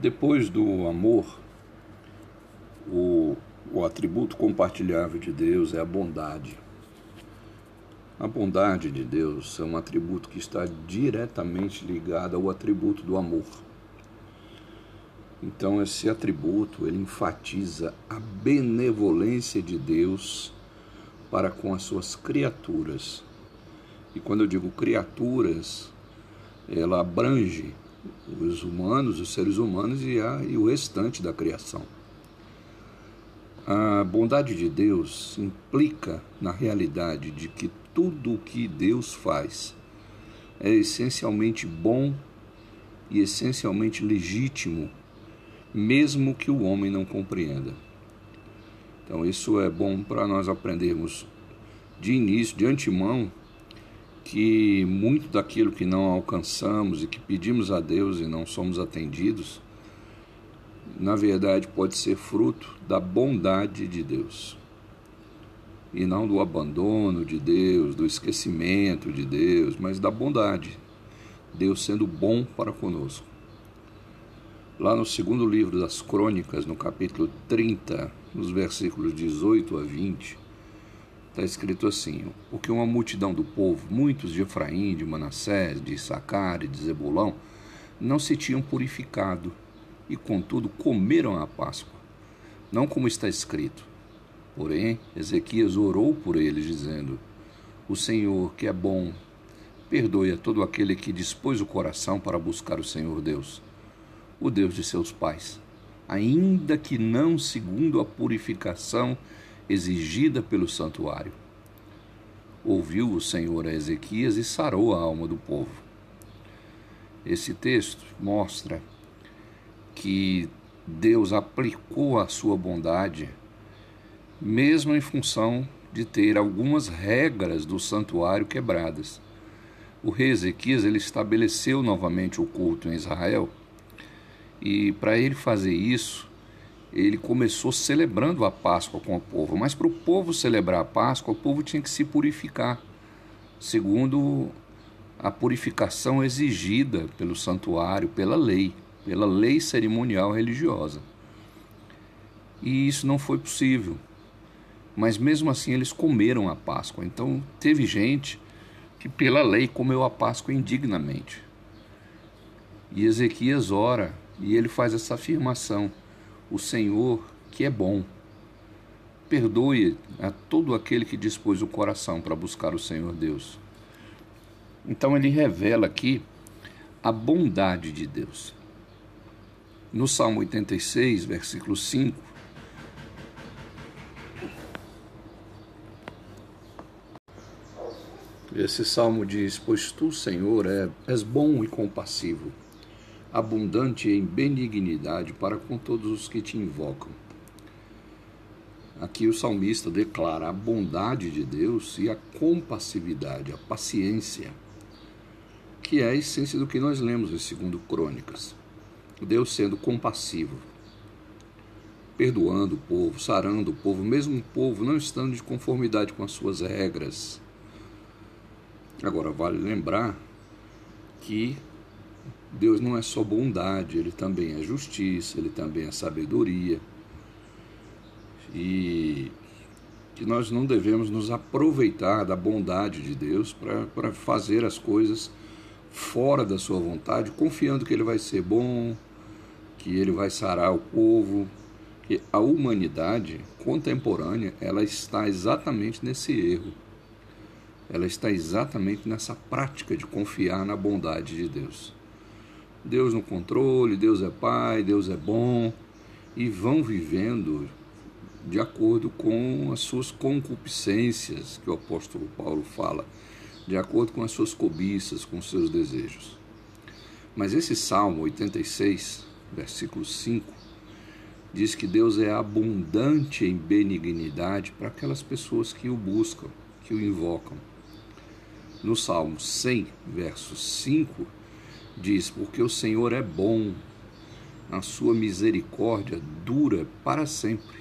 Depois do amor, o, o atributo compartilhável de Deus é a bondade. A bondade de Deus é um atributo que está diretamente ligado ao atributo do amor. Então esse atributo ele enfatiza a benevolência de Deus para com as suas criaturas. E quando eu digo criaturas, ela abrange os humanos, os seres humanos e, a, e o restante da criação. A bondade de Deus implica na realidade de que tudo o que Deus faz é essencialmente bom e essencialmente legítimo, mesmo que o homem não compreenda. Então, isso é bom para nós aprendermos de início, de antemão, que muito daquilo que não alcançamos e que pedimos a Deus e não somos atendidos, na verdade pode ser fruto da bondade de Deus. E não do abandono de Deus, do esquecimento de Deus, mas da bondade. Deus sendo bom para conosco. Lá no segundo livro das Crônicas, no capítulo 30, nos versículos 18 a 20, está escrito assim: Porque uma multidão do povo, muitos de Efraim, de Manassés, de Issacar e de Zebulão, não se tinham purificado, e contudo comeram a Páscoa, não como está escrito. Porém, Ezequias orou por eles, dizendo: O Senhor, que é bom, perdoe a todo aquele que dispôs o coração para buscar o Senhor Deus, o Deus de seus pais, ainda que não segundo a purificação exigida pelo santuário. Ouviu o Senhor a Ezequias e sarou a alma do povo. Esse texto mostra que Deus aplicou a sua bondade, mesmo em função de ter algumas regras do santuário quebradas. O rei Ezequias ele estabeleceu novamente o culto em Israel, e para ele fazer isso, ele começou celebrando a Páscoa com o povo, mas para o povo celebrar a Páscoa, o povo tinha que se purificar, segundo a purificação exigida pelo santuário, pela lei, pela lei cerimonial religiosa. E isso não foi possível. Mas mesmo assim eles comeram a Páscoa. Então teve gente que pela lei comeu a Páscoa indignamente. E Ezequias ora e ele faz essa afirmação: o Senhor que é bom. Perdoe a todo aquele que dispôs o coração para buscar o Senhor Deus. Então ele revela aqui a bondade de Deus. No Salmo 86, versículo 5, esse salmo diz: Pois tu, Senhor, é, és bom e compassivo abundante em benignidade para com todos os que te invocam. Aqui o salmista declara a bondade de Deus e a compassividade, a paciência, que é a essência do que nós lemos em segundo Crônicas. Deus sendo compassivo, perdoando o povo, sarando o povo, mesmo o povo não estando de conformidade com as suas regras. Agora vale lembrar que Deus não é só bondade, ele também é justiça, ele também é sabedoria. E que nós não devemos nos aproveitar da bondade de Deus para fazer as coisas fora da sua vontade, confiando que ele vai ser bom, que ele vai sarar o povo. Que a humanidade contemporânea, ela está exatamente nesse erro. Ela está exatamente nessa prática de confiar na bondade de Deus. Deus no controle, Deus é Pai, Deus é bom, e vão vivendo de acordo com as suas concupiscências, que o apóstolo Paulo fala, de acordo com as suas cobiças, com os seus desejos. Mas esse Salmo 86, versículo 5, diz que Deus é abundante em benignidade para aquelas pessoas que o buscam, que o invocam. No Salmo 100, verso 5, diz: Porque o Senhor é bom, a sua misericórdia dura para sempre,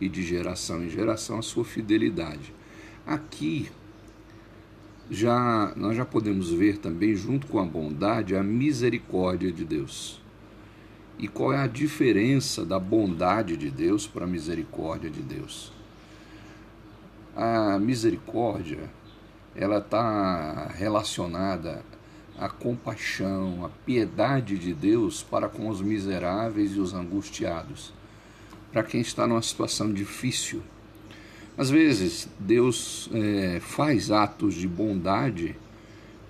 e de geração em geração a sua fidelidade. Aqui já nós já podemos ver também junto com a bondade a misericórdia de Deus. E qual é a diferença da bondade de Deus para a misericórdia de Deus? A misericórdia, ela está relacionada à compaixão, à piedade de Deus para com os miseráveis e os angustiados, para quem está numa situação difícil. Às vezes, Deus é, faz atos de bondade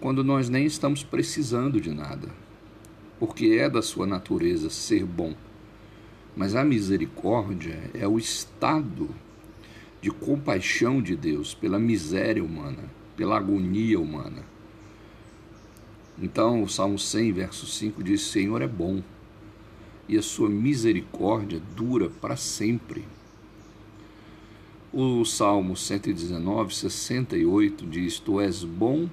quando nós nem estamos precisando de nada porque é da sua natureza ser bom. Mas a misericórdia é o estado de compaixão de Deus pela miséria humana, pela agonia humana. Então, o Salmo 100, verso 5 diz: Senhor é bom e a sua misericórdia dura para sempre. O Salmo 119, 68 diz: Tu és bom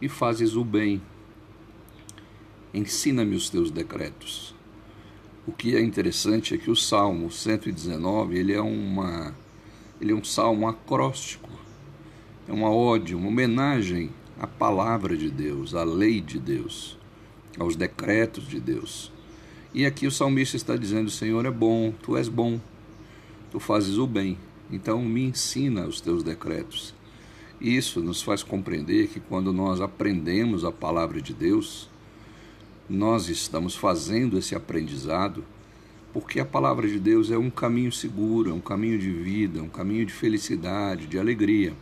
e fazes o bem ensina-me os teus decretos. O que é interessante é que o Salmo 119, ele é uma ele é um salmo acróstico. É uma ode, uma homenagem à palavra de Deus, à lei de Deus, aos decretos de Deus. E aqui o salmista está dizendo: Senhor é bom, tu és bom, tu fazes o bem, então me ensina os teus decretos. Isso nos faz compreender que quando nós aprendemos a palavra de Deus, nós estamos fazendo esse aprendizado porque a palavra de Deus é um caminho seguro, é um caminho de vida, um caminho de felicidade, de alegria.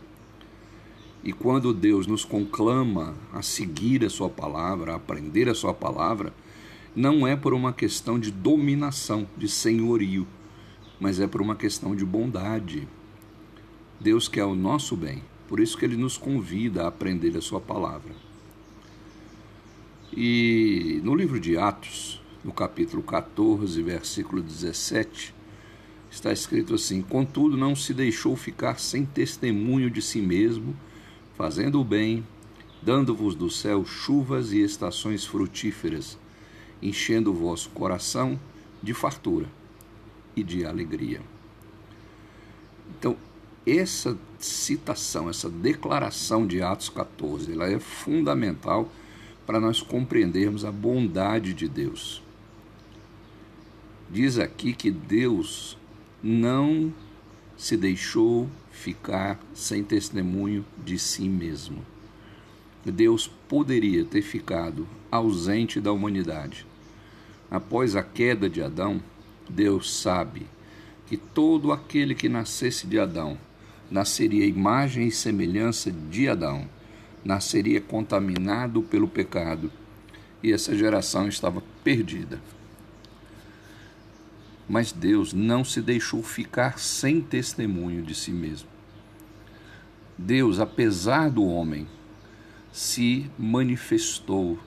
E quando Deus nos conclama a seguir a Sua palavra, a aprender a Sua palavra, não é por uma questão de dominação, de senhorio, mas é por uma questão de bondade. Deus quer o nosso bem, por isso que Ele nos convida a aprender a Sua palavra. E no livro de Atos, no capítulo 14, versículo 17, está escrito assim: Contudo, não se deixou ficar sem testemunho de si mesmo, fazendo o bem, dando-vos do céu chuvas e estações frutíferas, enchendo o vosso coração de fartura e de alegria. Então, essa citação, essa declaração de Atos 14, ela é fundamental para nós compreendermos a bondade de Deus. Diz aqui que Deus não se deixou ficar sem testemunho de si mesmo. Deus poderia ter ficado ausente da humanidade. Após a queda de Adão, Deus sabe que todo aquele que nascesse de Adão nasceria imagem e semelhança de Adão nasceria contaminado pelo pecado e essa geração estava perdida. Mas Deus não se deixou ficar sem testemunho de si mesmo. Deus, apesar do homem, se manifestou,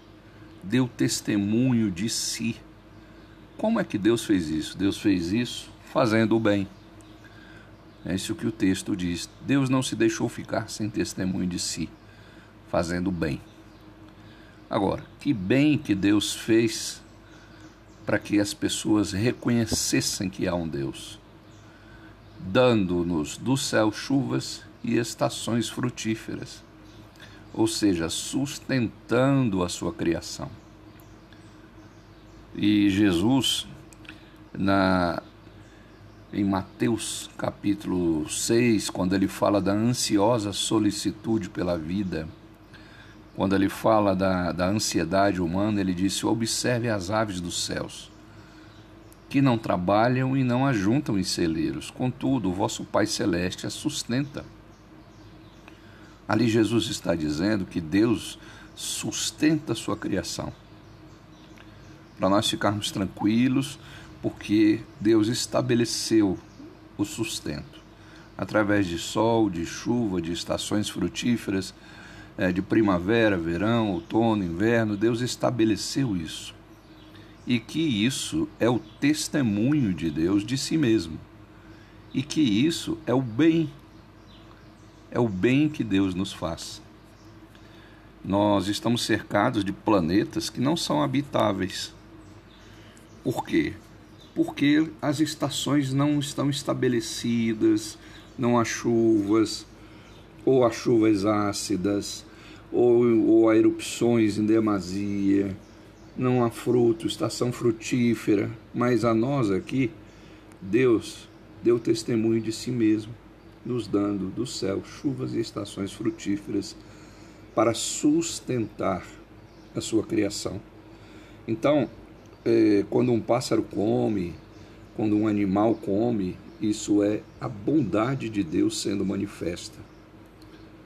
deu testemunho de si. Como é que Deus fez isso? Deus fez isso fazendo o bem. É isso que o texto diz. Deus não se deixou ficar sem testemunho de si fazendo bem. Agora, que bem que Deus fez para que as pessoas reconhecessem que há um Deus, dando-nos do céu chuvas e estações frutíferas, ou seja, sustentando a sua criação. E Jesus, na em Mateus capítulo 6, quando ele fala da ansiosa solicitude pela vida, quando ele fala da, da ansiedade humana, ele disse: Observe as aves dos céus, que não trabalham e não ajuntam em celeiros, contudo, o vosso Pai Celeste as sustenta. Ali Jesus está dizendo que Deus sustenta a sua criação. Para nós ficarmos tranquilos, porque Deus estabeleceu o sustento através de sol, de chuva, de estações frutíferas é, de primavera, verão, outono, inverno, Deus estabeleceu isso. E que isso é o testemunho de Deus de si mesmo. E que isso é o bem, é o bem que Deus nos faz. Nós estamos cercados de planetas que não são habitáveis. Por quê? Porque as estações não estão estabelecidas, não há chuvas, ou há chuvas ácidas, ou, ou a erupções em demasia. não há fruto, estação frutífera, mas a nós aqui, Deus deu testemunho de si mesmo, nos dando do céu chuvas e estações frutíferas para sustentar a sua criação. Então, é, quando um pássaro come, quando um animal come, isso é a bondade de Deus sendo manifesta.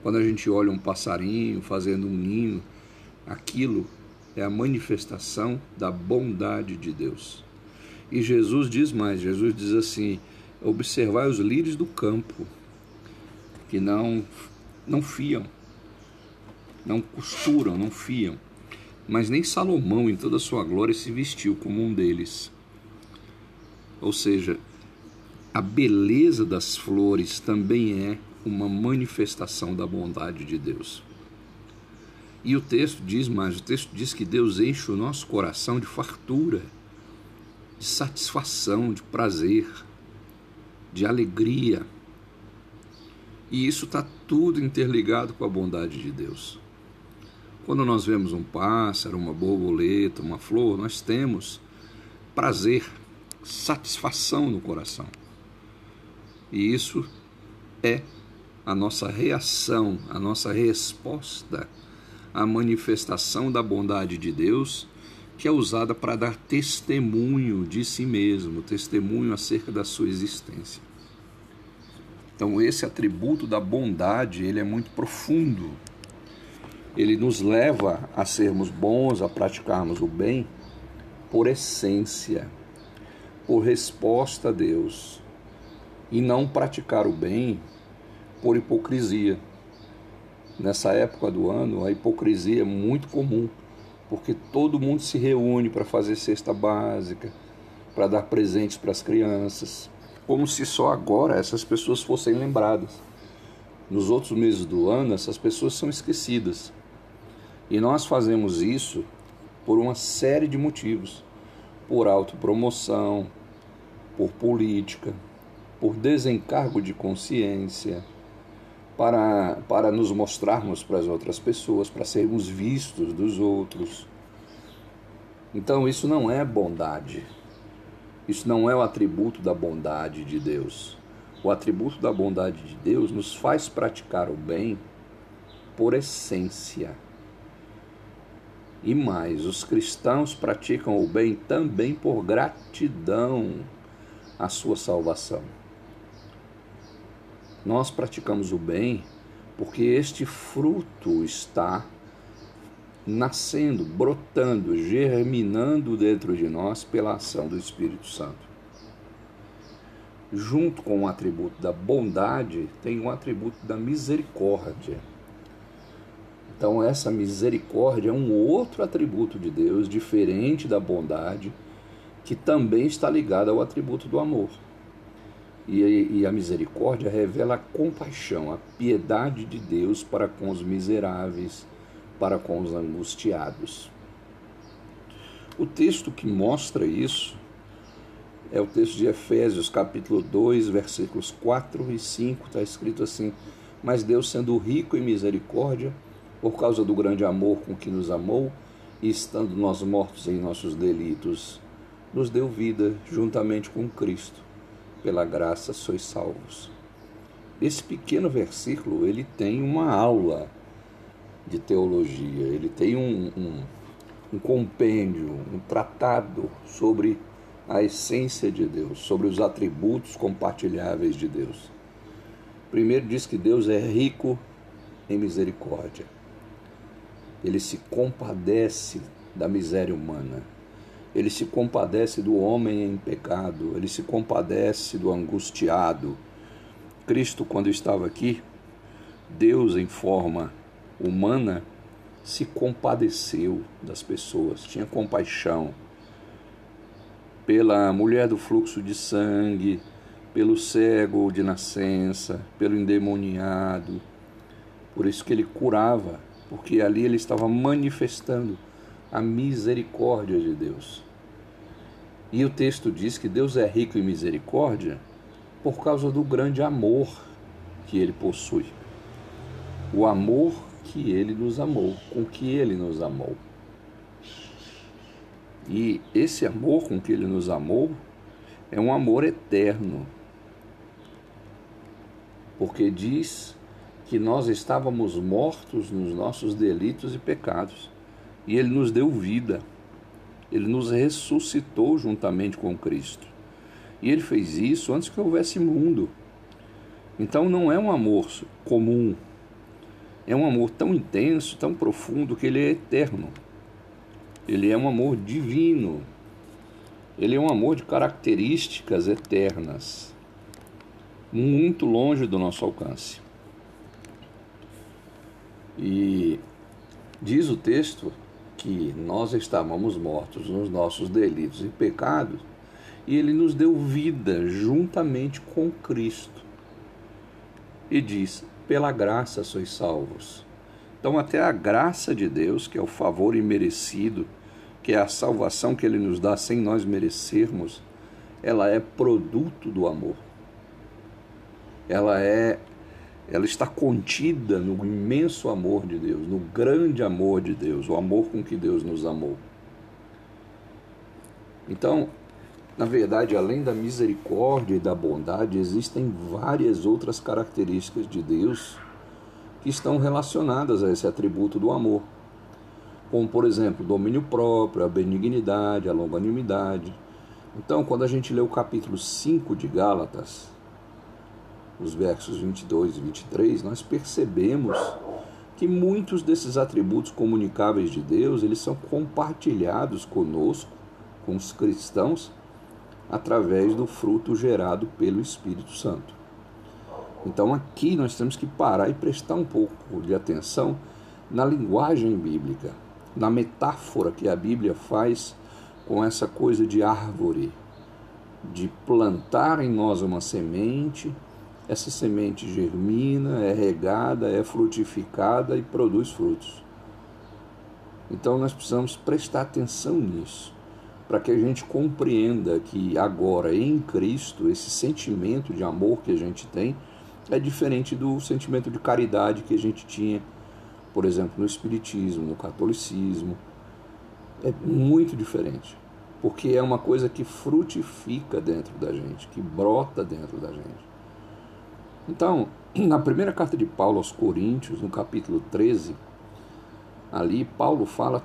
Quando a gente olha um passarinho fazendo um ninho, aquilo é a manifestação da bondade de Deus. E Jesus diz mais: Jesus diz assim: observai os lírios do campo, que não, não fiam, não costuram, não fiam. Mas nem Salomão, em toda a sua glória, se vestiu como um deles. Ou seja, a beleza das flores também é uma manifestação da bondade de Deus. E o texto diz mais: o texto diz que Deus enche o nosso coração de fartura, de satisfação, de prazer, de alegria. E isso está tudo interligado com a bondade de Deus. Quando nós vemos um pássaro, uma borboleta, uma flor, nós temos prazer, satisfação no coração. E isso é a nossa reação, a nossa resposta à manifestação da bondade de Deus, que é usada para dar testemunho de si mesmo, testemunho acerca da sua existência. Então esse atributo da bondade, ele é muito profundo ele nos leva a sermos bons, a praticarmos o bem por essência, por resposta a Deus, e não praticar o bem por hipocrisia. Nessa época do ano, a hipocrisia é muito comum, porque todo mundo se reúne para fazer cesta básica, para dar presentes para as crianças, como se só agora essas pessoas fossem lembradas. Nos outros meses do ano, essas pessoas são esquecidas. E nós fazemos isso por uma série de motivos: por autopromoção, por política, por desencargo de consciência, para, para nos mostrarmos para as outras pessoas, para sermos vistos dos outros. Então, isso não é bondade. Isso não é o atributo da bondade de Deus. O atributo da bondade de Deus nos faz praticar o bem por essência. E mais, os cristãos praticam o bem também por gratidão à sua salvação. Nós praticamos o bem porque este fruto está nascendo, brotando, germinando dentro de nós pela ação do Espírito Santo. Junto com o atributo da bondade, tem o atributo da misericórdia então, essa misericórdia é um outro atributo de Deus, diferente da bondade, que também está ligado ao atributo do amor. E, e, a misericórdia revela a compaixão, a piedade de Deus para com os miseráveis, para com os angustiados. O texto que mostra isso é o texto de Efésios, capítulo 2, versículos 4 e 5, está escrito assim: Mas Deus, sendo rico em misericórdia, por causa do grande amor com que nos amou, e estando nós mortos em nossos delitos, nos deu vida juntamente com Cristo. Pela graça sois salvos. Esse pequeno versículo ele tem uma aula de teologia, ele tem um, um, um compêndio, um tratado sobre a essência de Deus, sobre os atributos compartilháveis de Deus. Primeiro diz que Deus é rico em misericórdia ele se compadece da miséria humana. Ele se compadece do homem em pecado, ele se compadece do angustiado. Cristo, quando estava aqui, Deus em forma humana, se compadeceu das pessoas, tinha compaixão pela mulher do fluxo de sangue, pelo cego de nascença, pelo endemoniado. Por isso que ele curava porque ali ele estava manifestando a misericórdia de Deus. E o texto diz que Deus é rico em misericórdia por causa do grande amor que ele possui. O amor que ele nos amou, com que ele nos amou. E esse amor com que ele nos amou é um amor eterno. Porque diz que nós estávamos mortos nos nossos delitos e pecados, e ele nos deu vida. Ele nos ressuscitou juntamente com Cristo. E ele fez isso antes que houvesse mundo. Então não é um amor comum. É um amor tão intenso, tão profundo, que ele é eterno. Ele é um amor divino. Ele é um amor de características eternas, muito longe do nosso alcance. E diz o texto que nós estávamos mortos nos nossos delitos e pecados, e ele nos deu vida juntamente com Cristo. E diz: pela graça sois salvos. Então, até a graça de Deus, que é o favor imerecido, que é a salvação que Ele nos dá sem nós merecermos, ela é produto do amor. Ela é, ela está contida no imenso amor de Deus, no grande amor de Deus, o amor com que Deus nos amou. Então, na verdade, além da misericórdia e da bondade, existem várias outras características de Deus que estão relacionadas a esse atributo do amor. Como, por exemplo, domínio próprio, a benignidade, a longanimidade. Então, quando a gente lê o capítulo 5 de Gálatas, os versos 22 e 23, nós percebemos que muitos desses atributos comunicáveis de Deus, eles são compartilhados conosco, com os cristãos, através do fruto gerado pelo Espírito Santo. Então aqui nós temos que parar e prestar um pouco de atenção na linguagem bíblica, na metáfora que a Bíblia faz com essa coisa de árvore, de plantar em nós uma semente, essa semente germina, é regada, é frutificada e produz frutos. Então nós precisamos prestar atenção nisso para que a gente compreenda que agora em Cristo esse sentimento de amor que a gente tem é diferente do sentimento de caridade que a gente tinha, por exemplo, no Espiritismo, no Catolicismo. É muito diferente, porque é uma coisa que frutifica dentro da gente, que brota dentro da gente. Então, na primeira carta de Paulo aos Coríntios, no capítulo 13, ali Paulo fala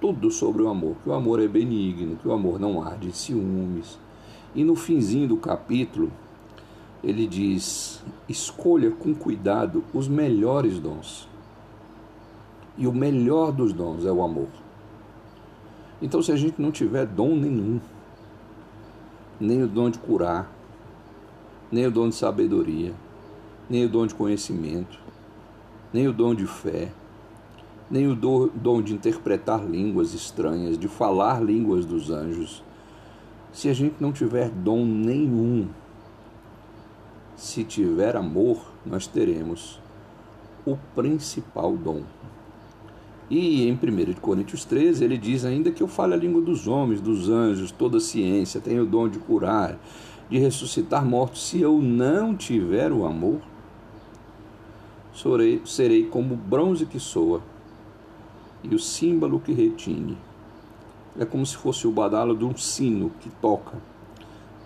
tudo sobre o amor, que o amor é benigno, que o amor não arde em ciúmes. E no finzinho do capítulo, ele diz: escolha com cuidado os melhores dons. E o melhor dos dons é o amor. Então, se a gente não tiver dom nenhum, nem o dom de curar, nem o dom de sabedoria, nem o dom de conhecimento, nem o dom de fé, nem o dom de interpretar línguas estranhas, de falar línguas dos anjos. Se a gente não tiver dom nenhum, se tiver amor, nós teremos o principal dom. E em 1 Coríntios 13, ele diz ainda que eu falo a língua dos homens, dos anjos, toda a ciência, tenho o dom de curar, de ressuscitar mortos. Se eu não tiver o amor, serei, serei como bronze que soa e o símbolo que retine. É como se fosse o badalo de um sino que toca.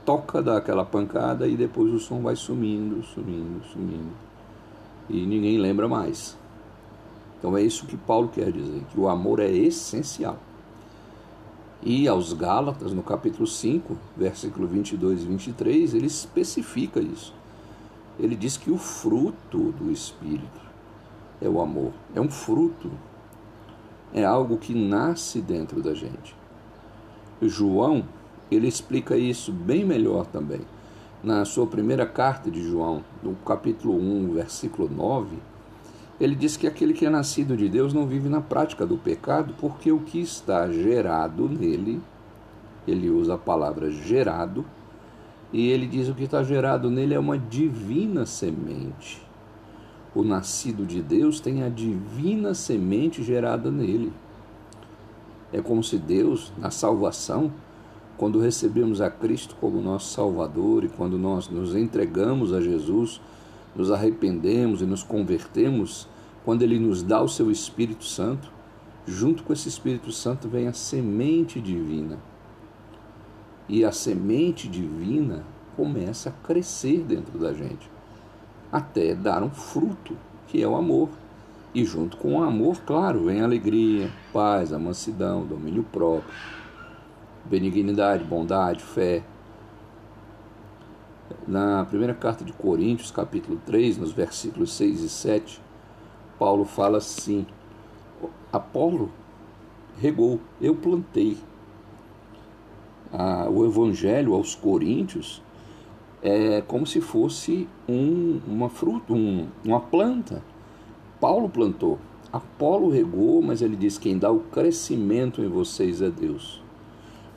Toca, dá aquela pancada e depois o som vai sumindo, sumindo, sumindo. E ninguém lembra mais. Então é isso que Paulo quer dizer, que o amor é essencial. E aos Gálatas, no capítulo 5, versículo 22 e 23, ele especifica isso. Ele diz que o fruto do Espírito é o amor. É um fruto é algo que nasce dentro da gente. João, ele explica isso bem melhor também. Na sua primeira carta de João, no capítulo 1, versículo 9, ele diz que aquele que é nascido de Deus não vive na prática do pecado, porque o que está gerado nele, ele usa a palavra gerado, e ele diz o que está gerado nele é uma divina semente o nascido de Deus tem a divina semente gerada nele. É como se Deus, na salvação, quando recebemos a Cristo como nosso Salvador e quando nós nos entregamos a Jesus, nos arrependemos e nos convertemos, quando Ele nos dá o seu Espírito Santo, junto com esse Espírito Santo vem a semente divina. E a semente divina começa a crescer dentro da gente, até dar um fruto, que é o amor. E junto com o amor, claro, vem a alegria, paz, a mansidão, domínio próprio, benignidade, bondade, fé. Na primeira carta de Coríntios, capítulo 3, nos versículos 6 e 7, Paulo fala assim: Apolo regou, eu plantei. Ah, o evangelho aos coríntios é como se fosse um, uma fruta, um, uma planta. Paulo plantou, Apolo regou, mas ele diz: quem dá o crescimento em vocês é Deus.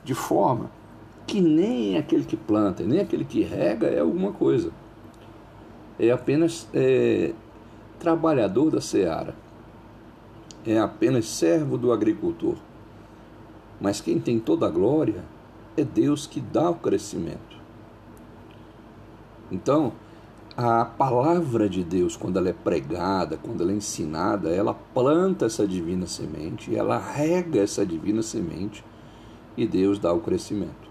De forma que nem aquele que planta, nem aquele que rega é alguma coisa. É apenas é, trabalhador da seara. É apenas servo do agricultor. Mas quem tem toda a glória é Deus que dá o crescimento. Então, a palavra de Deus, quando ela é pregada, quando ela é ensinada, ela planta essa divina semente, ela rega essa divina semente e Deus dá o crescimento.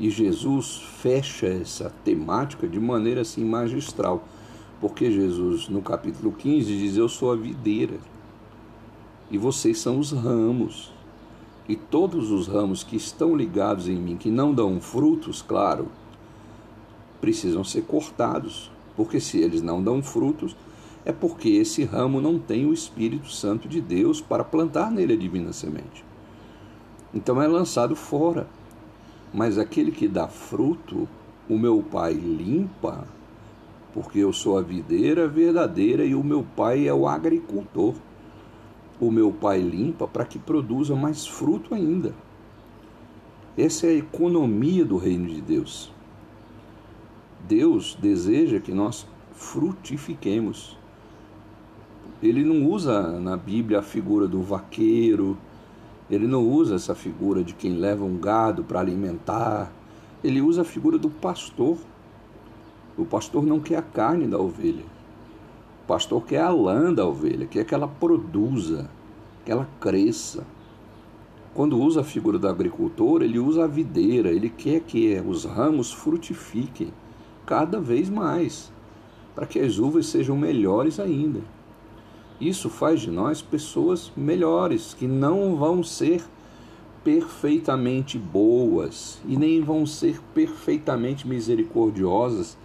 E Jesus fecha essa temática de maneira assim magistral, porque Jesus, no capítulo 15, diz: Eu sou a videira e vocês são os ramos. E todos os ramos que estão ligados em mim, que não dão frutos, claro, precisam ser cortados, porque se eles não dão frutos, é porque esse ramo não tem o Espírito Santo de Deus para plantar nele a divina semente. Então é lançado fora. Mas aquele que dá fruto, o meu Pai limpa, porque eu sou a videira verdadeira e o meu Pai é o agricultor. O meu Pai limpa para que produza mais fruto ainda. Essa é a economia do reino de Deus. Deus deseja que nós frutifiquemos. Ele não usa na Bíblia a figura do vaqueiro, ele não usa essa figura de quem leva um gado para alimentar, ele usa a figura do pastor. O pastor não quer a carne da ovelha, o pastor quer a lã da ovelha, quer que ela produza, que ela cresça. Quando usa a figura do agricultor, ele usa a videira, ele quer que os ramos frutifiquem cada vez mais, para que as uvas sejam melhores ainda. Isso faz de nós pessoas melhores, que não vão ser perfeitamente boas e nem vão ser perfeitamente misericordiosas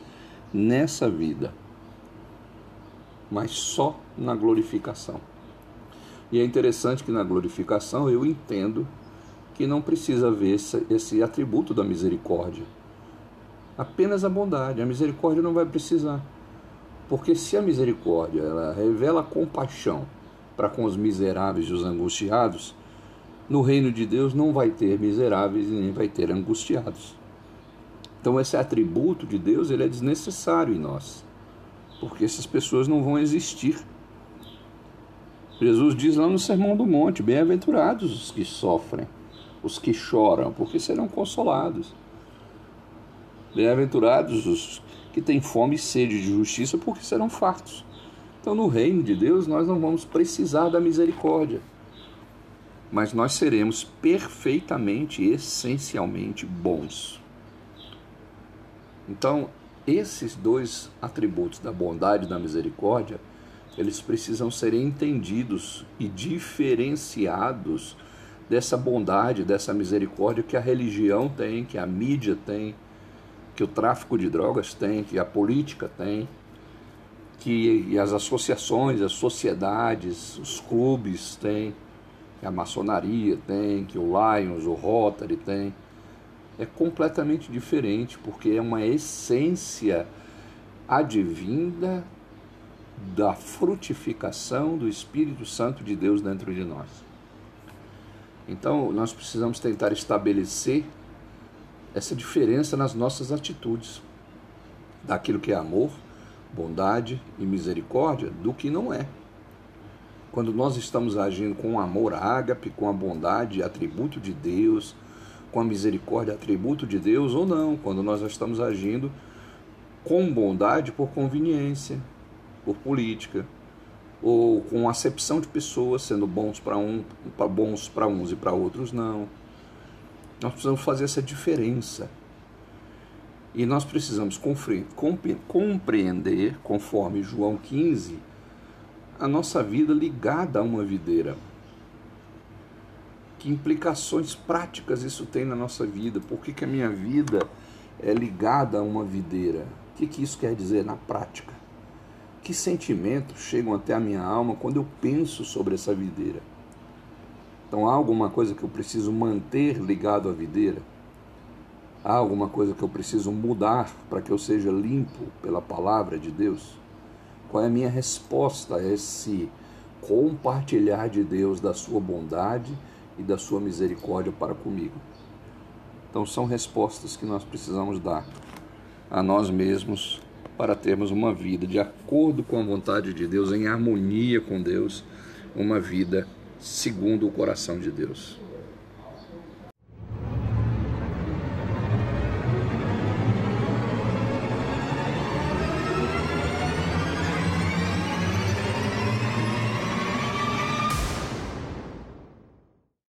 nessa vida, mas só na glorificação. E é interessante que na glorificação eu entendo que não precisa haver esse, esse atributo da misericórdia apenas a bondade. A misericórdia não vai precisar. Porque se a misericórdia ela revela compaixão para com os miseráveis e os angustiados, no reino de Deus não vai ter miseráveis e nem vai ter angustiados. Então esse atributo de Deus ele é desnecessário em nós, porque essas pessoas não vão existir. Jesus diz lá no Sermão do Monte: Bem-aventurados os que sofrem, os que choram, porque serão consolados. Bem-aventurados os que têm fome e sede de justiça, porque serão fartos. Então, no reino de Deus, nós não vamos precisar da misericórdia, mas nós seremos perfeitamente, essencialmente bons. Então, esses dois atributos da bondade e da misericórdia, eles precisam ser entendidos e diferenciados dessa bondade, dessa misericórdia que a religião tem, que a mídia tem, que o tráfico de drogas tem, que a política tem, que as associações, as sociedades, os clubes têm, que a maçonaria tem, que o Lions, o Rotary tem. É completamente diferente, porque é uma essência advinda da frutificação do Espírito Santo de Deus dentro de nós. Então, nós precisamos tentar estabelecer essa diferença nas nossas atitudes, daquilo que é amor, bondade e misericórdia, do que não é. Quando nós estamos agindo com amor ágape, com a bondade, atributo de Deus, com a misericórdia, atributo de Deus, ou não, quando nós estamos agindo com bondade por conveniência, por política, ou com acepção de pessoas sendo bons para um, bons para uns e para outros não. Nós precisamos fazer essa diferença. E nós precisamos compreender, conforme João 15, a nossa vida ligada a uma videira. Que implicações práticas isso tem na nossa vida? Por que, que a minha vida é ligada a uma videira? O que, que isso quer dizer na prática? Que sentimentos chegam até a minha alma quando eu penso sobre essa videira? Então há alguma coisa que eu preciso manter ligado à videira? Há alguma coisa que eu preciso mudar para que eu seja limpo pela palavra de Deus? Qual é a minha resposta a esse compartilhar de Deus da sua bondade e da sua misericórdia para comigo? Então são respostas que nós precisamos dar a nós mesmos para termos uma vida de acordo com a vontade de Deus, em harmonia com Deus, uma vida segundo o coração de Deus.